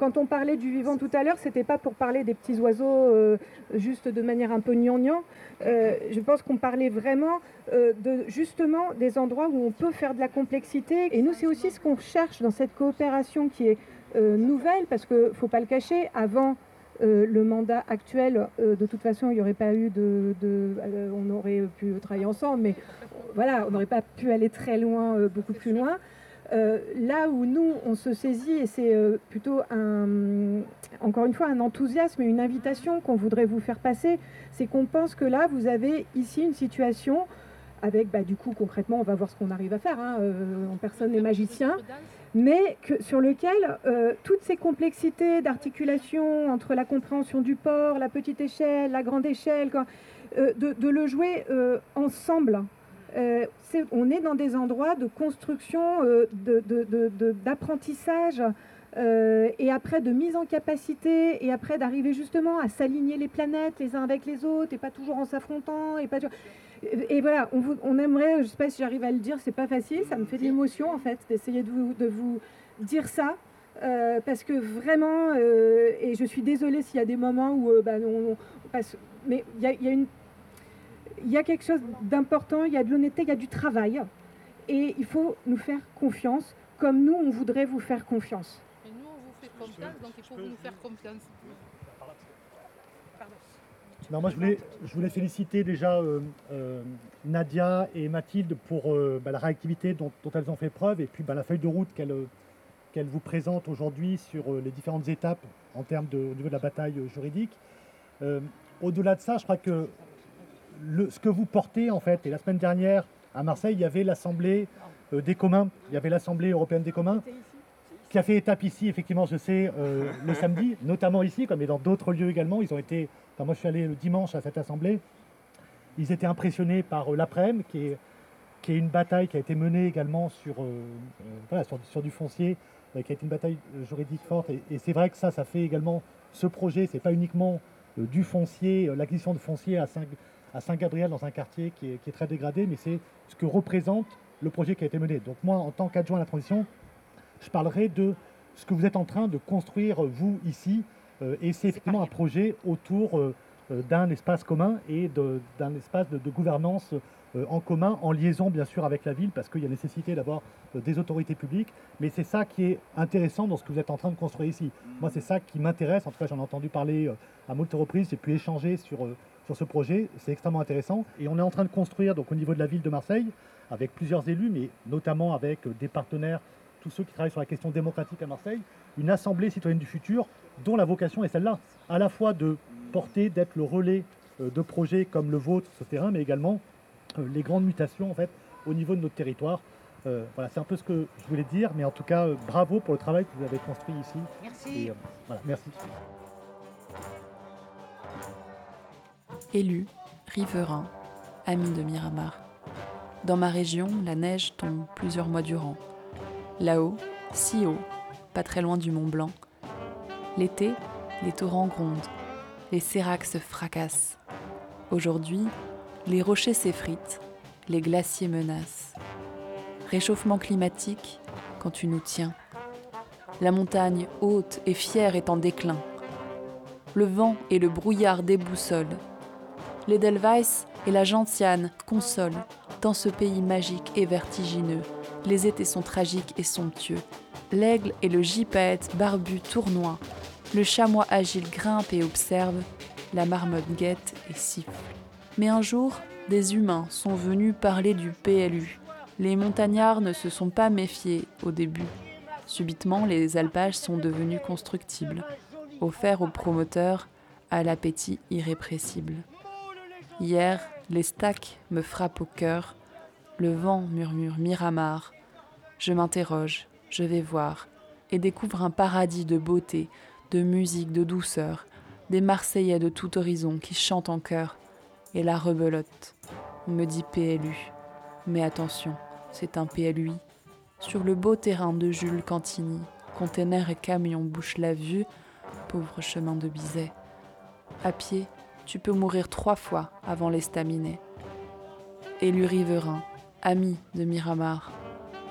Quand on parlait du vivant tout à l'heure, c'était pas pour parler des petits oiseaux euh, juste de manière un peu gnangnan. Euh, je pense qu'on parlait vraiment euh, de justement des endroits où on peut faire de la complexité. Et nous, c'est aussi ce qu'on cherche dans cette coopération qui est nouvelle, parce que faut pas le cacher, avant euh, le mandat actuel, euh, de toute façon, il n'y aurait pas eu de, de- euh, on aurait pu travailler ensemble, mais voilà, on n'aurait pas pu aller très loin, euh, beaucoup plus loin. Euh, là où nous, on se saisit, et c'est euh, plutôt un, encore une fois un enthousiasme et une invitation qu'on voudrait vous faire passer, c'est qu'on pense que là, vous avez ici une situation avec, bah, du coup, concrètement, on va voir ce qu'on arrive à faire, hein, euh, personne n'est magicien, mais sur lequel euh, toutes ces complexités d'articulation entre la compréhension du port, la petite échelle, la grande échelle, euh, de, le jouer euh, ensemble. On est dans des endroits de construction, d'apprentissage, euh, et après de mise en capacité, et après d'arriver justement à s'aligner les planètes les uns avec les autres, et pas toujours en s'affrontant, et pas toujours- et, et voilà, on, vous- on aimerait, je sais pas si j'arrive à le dire, c'est pas facile, ça me fait de l'émotion en fait, d'essayer de vous, de vous dire ça. euh, parce que vraiment, euh, et je suis désolée s'il y a des moments où euh, bah, on, on passe, mais il y a, il y a une il y a quelque chose d'important, il y a de l'honnêteté, il y a du travail. Et il faut nous faire confiance, comme nous, on voudrait vous faire confiance. Et nous, on vous fait confiance, donc il faut nous faire confiance. Non, moi, je voulais, je voulais féliciter déjà euh, euh, Nadia et Mathilde pour euh, bah, la réactivité dont, dont elles ont fait preuve et puis bah, la feuille de route qu'elles qu'elles vous présentent aujourd'hui sur euh, les différentes étapes en termes de, au niveau de la bataille juridique. Euh, Au-delà de ça, je crois que le- ce que vous portez, en fait, et la semaine dernière à Marseille, il y avait l'Assemblée euh, des communs, il y avait l'Assemblée européenne des communs, qui a fait étape ici, effectivement, je sais, euh, le samedi, notamment ici, comme et dans d'autres lieux également. Ils ont été, enfin, moi je suis allé le dimanche à cette assemblée, ils étaient impressionnés par euh, l'après-midi, qui est, qui est une bataille qui a été menée également sur, euh, euh, voilà, sur, sur du foncier, euh, qui a été une bataille juridique forte. Et, et c'est vrai que ça, ça fait également ce projet, c'est pas uniquement du foncier, l'acquisition de foncier à Saint- à Saint-Gabriel dans un quartier qui est, qui est très dégradé, mais c'est ce que représente le projet qui a été mené. Donc moi, en tant qu'adjoint à la transition, je parlerai de ce que vous êtes en train de construire, vous, ici. euh, et c'est effectivement un projet autour euh, euh, d'un espace commun et d'un espace de, de gouvernance euh, en commun, en liaison, bien sûr, avec la ville, parce qu'il y a nécessité d'avoir des autorités publiques. Mais c'est ça qui est intéressant dans ce que vous êtes en train de construire ici. Moi, c'est ça qui m'intéresse. En tout cas, j'en ai entendu parler à moult reprises. J'ai pu échanger sur, sur ce projet. C'est extrêmement intéressant. Et on est en train de construire, donc au niveau de la ville de Marseille, avec plusieurs élus, mais notamment avec des partenaires tous ceux qui travaillent sur la question démocratique à Marseille, une assemblée citoyenne du futur dont la vocation est celle-là, à la fois de porter, d'être le relais de projets comme le vôtre, ce terrain, mais également les grandes mutations en fait au niveau de notre territoire. voilà, c'est un peu ce que je voulais dire, mais en tout cas, bravo pour le travail que vous avez construit ici. Merci. voilà, merci. Élu, riverain, ami de Miramar. Dans ma région, la neige tombe plusieurs mois durant. Là-haut, si haut, pas très loin du Mont Blanc. L'été, les torrents grondent, les séracs se fracassent. Aujourd'hui, les rochers s'effritent, les glaciers menacent. Réchauffement climatique quand tu nous tiens. La montagne haute et fière est en déclin. Le vent et le brouillard déboussolent. L'Edelweiss et la gentiane consolent dans ce pays magique et vertigineux. Les étés sont tragiques et somptueux. L'aigle et le gypaète barbu tournoient. Le chamois agile grimpe et observe. La marmotte guette et siffle. Mais un jour, des humains sont venus parler du PLU. Les montagnards ne se sont pas méfiés au début. Subitement, les alpages sont devenus constructibles, offerts aux promoteurs à l'appétit irrépressible. Hier, les stacks me frappent au cœur, le vent murmure Miramar. Je m'interroge, je vais voir, et découvre un paradis de beauté, de musique, de douceur, des Marseillais de tout horizon qui chantent en chœur, et la rebelote. On me dit PLU. Mais attention, c'est un PLUI. Sur le beau terrain de Jules Cantini, containers et camions bouchent la vue, pauvre chemin de Bizet. À pied, tu peux mourir trois fois avant l'estaminet. Élu riverain, ami de Miramar,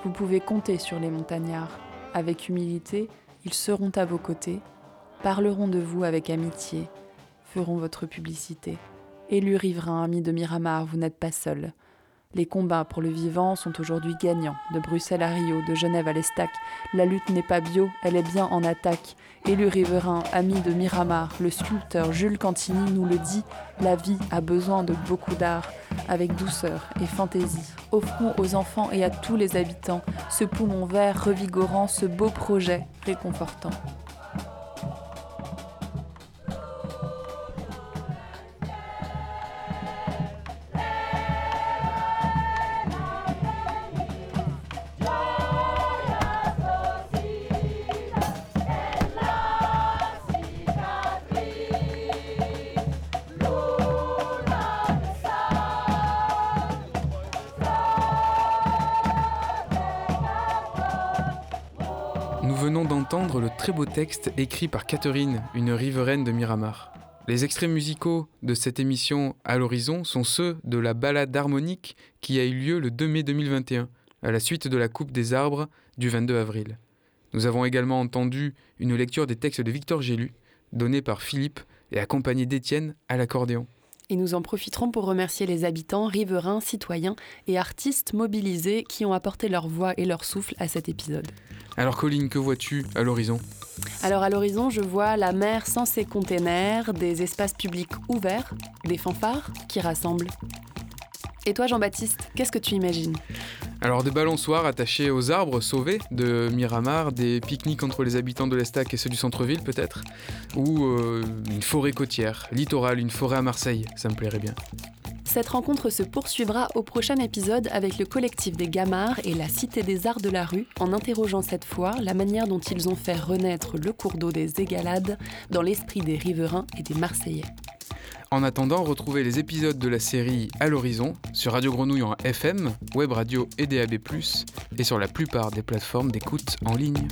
vous pouvez compter sur les montagnards. Avec humilité, ils seront à vos côtés, parleront de vous avec amitié, feront votre publicité. Élu riverain, ami de Miramar, vous n'êtes pas seul. Les combats pour le vivant sont aujourd'hui gagnants. De Bruxelles à Rio, de Genève à l'Estac, la lutte n'est pas bio, elle est bien en attaque. Élu riverain, ami de Miramar, le sculpteur Jules Cantini nous le dit, la vie a besoin de beaucoup d'art, avec douceur et fantaisie. Offrons aux enfants et à tous les habitants ce poumon vert revigorant, ce beau projet réconfortant. Entendre le très beau texte écrit par Catherine, une riveraine de Miramar. Les extraits musicaux de cette émission à l'horizon sont ceux de la balade harmonique qui a eu lieu le 2 mai 2021, à la suite de la Coupe des arbres du 22 avril. Nous avons également entendu une lecture des textes de Victor Gélu, donnés par Philippe et accompagné d'Étienne à l'accordéon. Et nous en profiterons pour remercier les habitants, riverains, citoyens et artistes mobilisés qui ont apporté leur voix et leur souffle à cet épisode. Alors Colline, que vois-tu à l'horizon? Alors à l'horizon, je vois la mer sans ses containers, des espaces publics ouverts, des fanfares qui rassemblent. Et toi Jean-Baptiste, qu'est-ce que tu imagines alors des balançoires attachés aux arbres sauvés de Miramar, des pique-niques entre les habitants de l'Estac et ceux du centre-ville peut-être, ou euh, une forêt côtière, littorale, une forêt à Marseille, ça me plairait bien. Cette rencontre se poursuivra au prochain épisode avec le collectif des Gamards et la Cité des Arts de la Rue, en interrogeant cette fois la manière dont ils ont fait renaître le cours d'eau des Égalades dans l'esprit des riverains et des Marseillais. En attendant, retrouvez les épisodes de la série À l'horizon sur Radio Grenouille en FM, Web Radio et DAB+, et sur la plupart des plateformes d'écoute en ligne.